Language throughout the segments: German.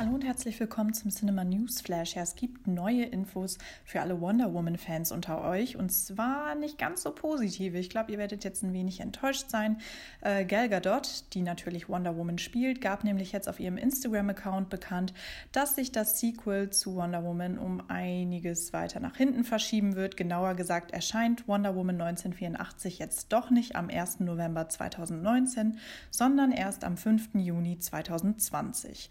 Hallo und herzlich willkommen zum Cinema News Flash. Ja, es gibt neue Infos für alle Wonder Woman Fans unter euch und zwar nicht ganz so positive. Ich glaube, ihr werdet jetzt ein wenig enttäuscht sein. Äh, Gal Gadot, die natürlich Wonder Woman spielt, gab nämlich jetzt auf ihrem Instagram-Account bekannt, dass sich das Sequel zu Wonder Woman um einiges weiter nach hinten verschieben wird. Genauer gesagt erscheint Wonder Woman 1984 jetzt doch nicht am 1. November 2019, sondern erst am 5. Juni 2020.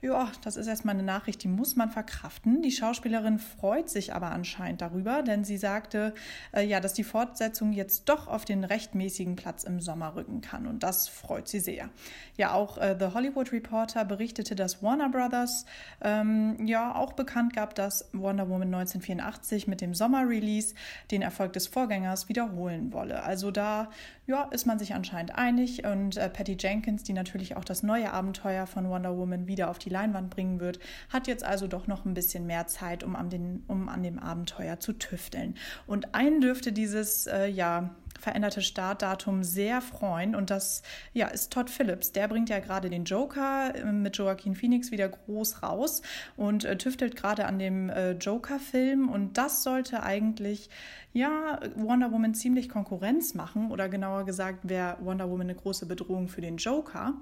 Ja, das ist erstmal eine Nachricht, die muss man verkraften. Die Schauspielerin freut sich aber anscheinend darüber, denn sie sagte, äh, ja, dass die Fortsetzung jetzt doch auf den rechtmäßigen Platz im Sommer rücken kann und das freut sie sehr. Ja, auch äh, The Hollywood Reporter berichtete, dass Warner Brothers ähm, ja auch bekannt gab, dass Wonder Woman 1984 mit dem Sommerrelease den Erfolg des Vorgängers wiederholen wolle. Also da ja, ist man sich anscheinend einig und äh, Patty Jenkins, die natürlich auch das neue Abenteuer von Wonder Woman wieder auf die die Leinwand bringen wird, hat jetzt also doch noch ein bisschen mehr Zeit, um an, den, um an dem Abenteuer zu tüfteln. Und einen dürfte dieses, äh, ja, veränderte Startdatum sehr freuen. Und das ja, ist Todd Phillips. Der bringt ja gerade den Joker äh, mit Joaquin Phoenix wieder groß raus und äh, tüftelt gerade an dem äh, Joker-Film. Und das sollte eigentlich ja Wonder Woman ziemlich Konkurrenz machen. Oder genauer gesagt, wäre Wonder Woman eine große Bedrohung für den Joker.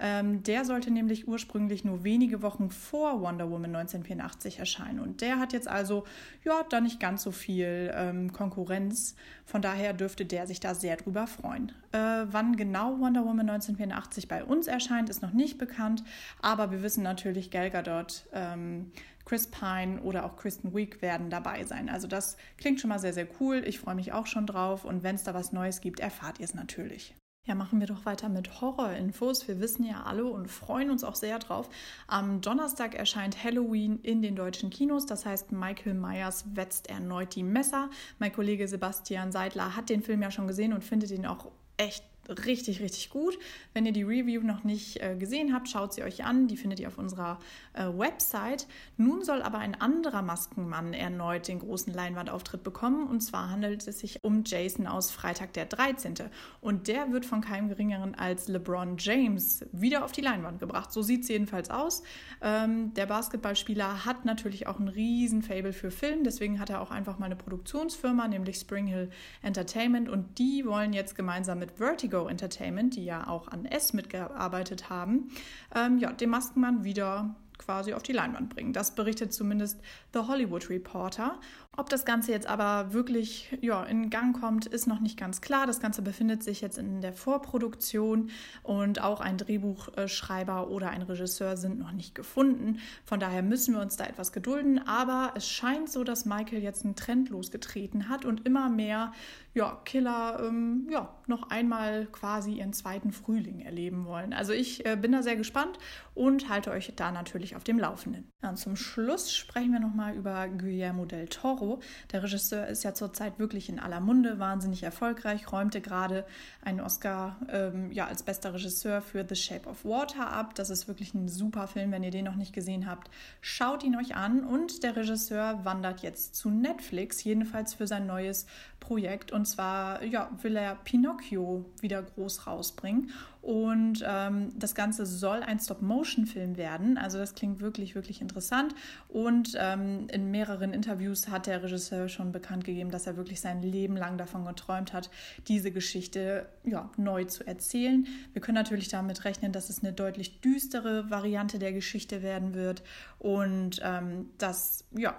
Ähm, der sollte nämlich ursprünglich nur wenige Wochen vor Wonder Woman 1984 erscheinen. Und der hat jetzt also ja da nicht ganz so viel ähm, Konkurrenz. Von daher dürfte der der sich da sehr drüber freuen. Äh, wann genau Wonder Woman 1984 bei uns erscheint, ist noch nicht bekannt, aber wir wissen natürlich, Gal Gadot, ähm, Chris Pine oder auch Kristen Wiig werden dabei sein. Also das klingt schon mal sehr, sehr cool. Ich freue mich auch schon drauf und wenn es da was Neues gibt, erfahrt ihr es natürlich. Ja, machen wir doch weiter mit Horror-Infos. Wir wissen ja alle und freuen uns auch sehr drauf. Am Donnerstag erscheint Halloween in den deutschen Kinos. Das heißt, Michael Myers wetzt erneut die Messer. Mein Kollege Sebastian Seidler hat den Film ja schon gesehen und findet ihn auch echt richtig, richtig gut. Wenn ihr die Review noch nicht äh, gesehen habt, schaut sie euch an. Die findet ihr auf unserer äh, Website. Nun soll aber ein anderer Maskenmann erneut den großen Leinwandauftritt bekommen. Und zwar handelt es sich um Jason aus Freitag der 13. Und der wird von keinem geringeren als LeBron James wieder auf die Leinwand gebracht. So sieht es jedenfalls aus. Ähm, der Basketballspieler hat natürlich auch ein riesen Fable für Film. Deswegen hat er auch einfach mal eine Produktionsfirma, nämlich Spring Hill Entertainment. Und die wollen jetzt gemeinsam mit Vertigo Go Entertainment, die ja auch an S mitgearbeitet haben, ähm, ja, den Maskenmann wieder quasi auf die Leinwand bringen. Das berichtet zumindest The Hollywood Reporter. Ob das Ganze jetzt aber wirklich ja, in Gang kommt, ist noch nicht ganz klar. Das Ganze befindet sich jetzt in der Vorproduktion und auch ein Drehbuchschreiber oder ein Regisseur sind noch nicht gefunden. Von daher müssen wir uns da etwas gedulden. Aber es scheint so, dass Michael jetzt einen Trend losgetreten hat und immer mehr ja, Killer ähm, ja, noch einmal quasi ihren zweiten Frühling erleben wollen. Also ich äh, bin da sehr gespannt und halte euch da natürlich auf dem Laufenden. Ja, und zum Schluss sprechen wir nochmal über Guillermo del Toro. Der Regisseur ist ja zurzeit wirklich in aller Munde, wahnsinnig erfolgreich, räumte gerade einen Oscar ähm, ja, als bester Regisseur für The Shape of Water ab. Das ist wirklich ein super Film, wenn ihr den noch nicht gesehen habt. Schaut ihn euch an und der Regisseur wandert jetzt zu Netflix, jedenfalls für sein neues Projekt. Und zwar ja, will er Pinocchio wieder groß rausbringen. Und ähm, das Ganze soll ein Stop-Motion-Film werden. Also das klingt wirklich, wirklich interessant. Und ähm, in mehreren Interviews hat der Regisseur schon bekannt gegeben, dass er wirklich sein Leben lang davon geträumt hat, diese Geschichte ja, neu zu erzählen. Wir können natürlich damit rechnen, dass es eine deutlich düstere Variante der Geschichte werden wird. Und ähm, das, ja,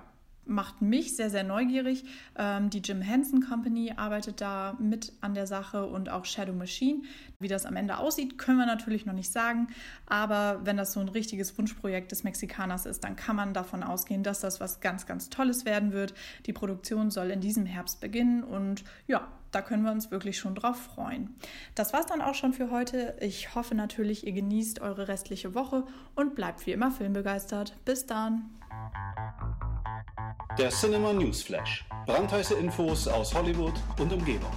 macht mich sehr, sehr neugierig. Ähm, die Jim Henson Company arbeitet da mit an der Sache und auch Shadow Machine. Wie das am Ende aussieht, können wir natürlich noch nicht sagen. Aber wenn das so ein richtiges Wunschprojekt des Mexikaners ist, dann kann man davon ausgehen, dass das was ganz, ganz Tolles werden wird. Die Produktion soll in diesem Herbst beginnen und ja, da können wir uns wirklich schon drauf freuen. Das war's dann auch schon für heute. Ich hoffe natürlich, ihr genießt eure restliche Woche und bleibt wie immer filmbegeistert. Bis dann! Der Cinema News Flash. Brandheiße Infos aus Hollywood und Umgebung.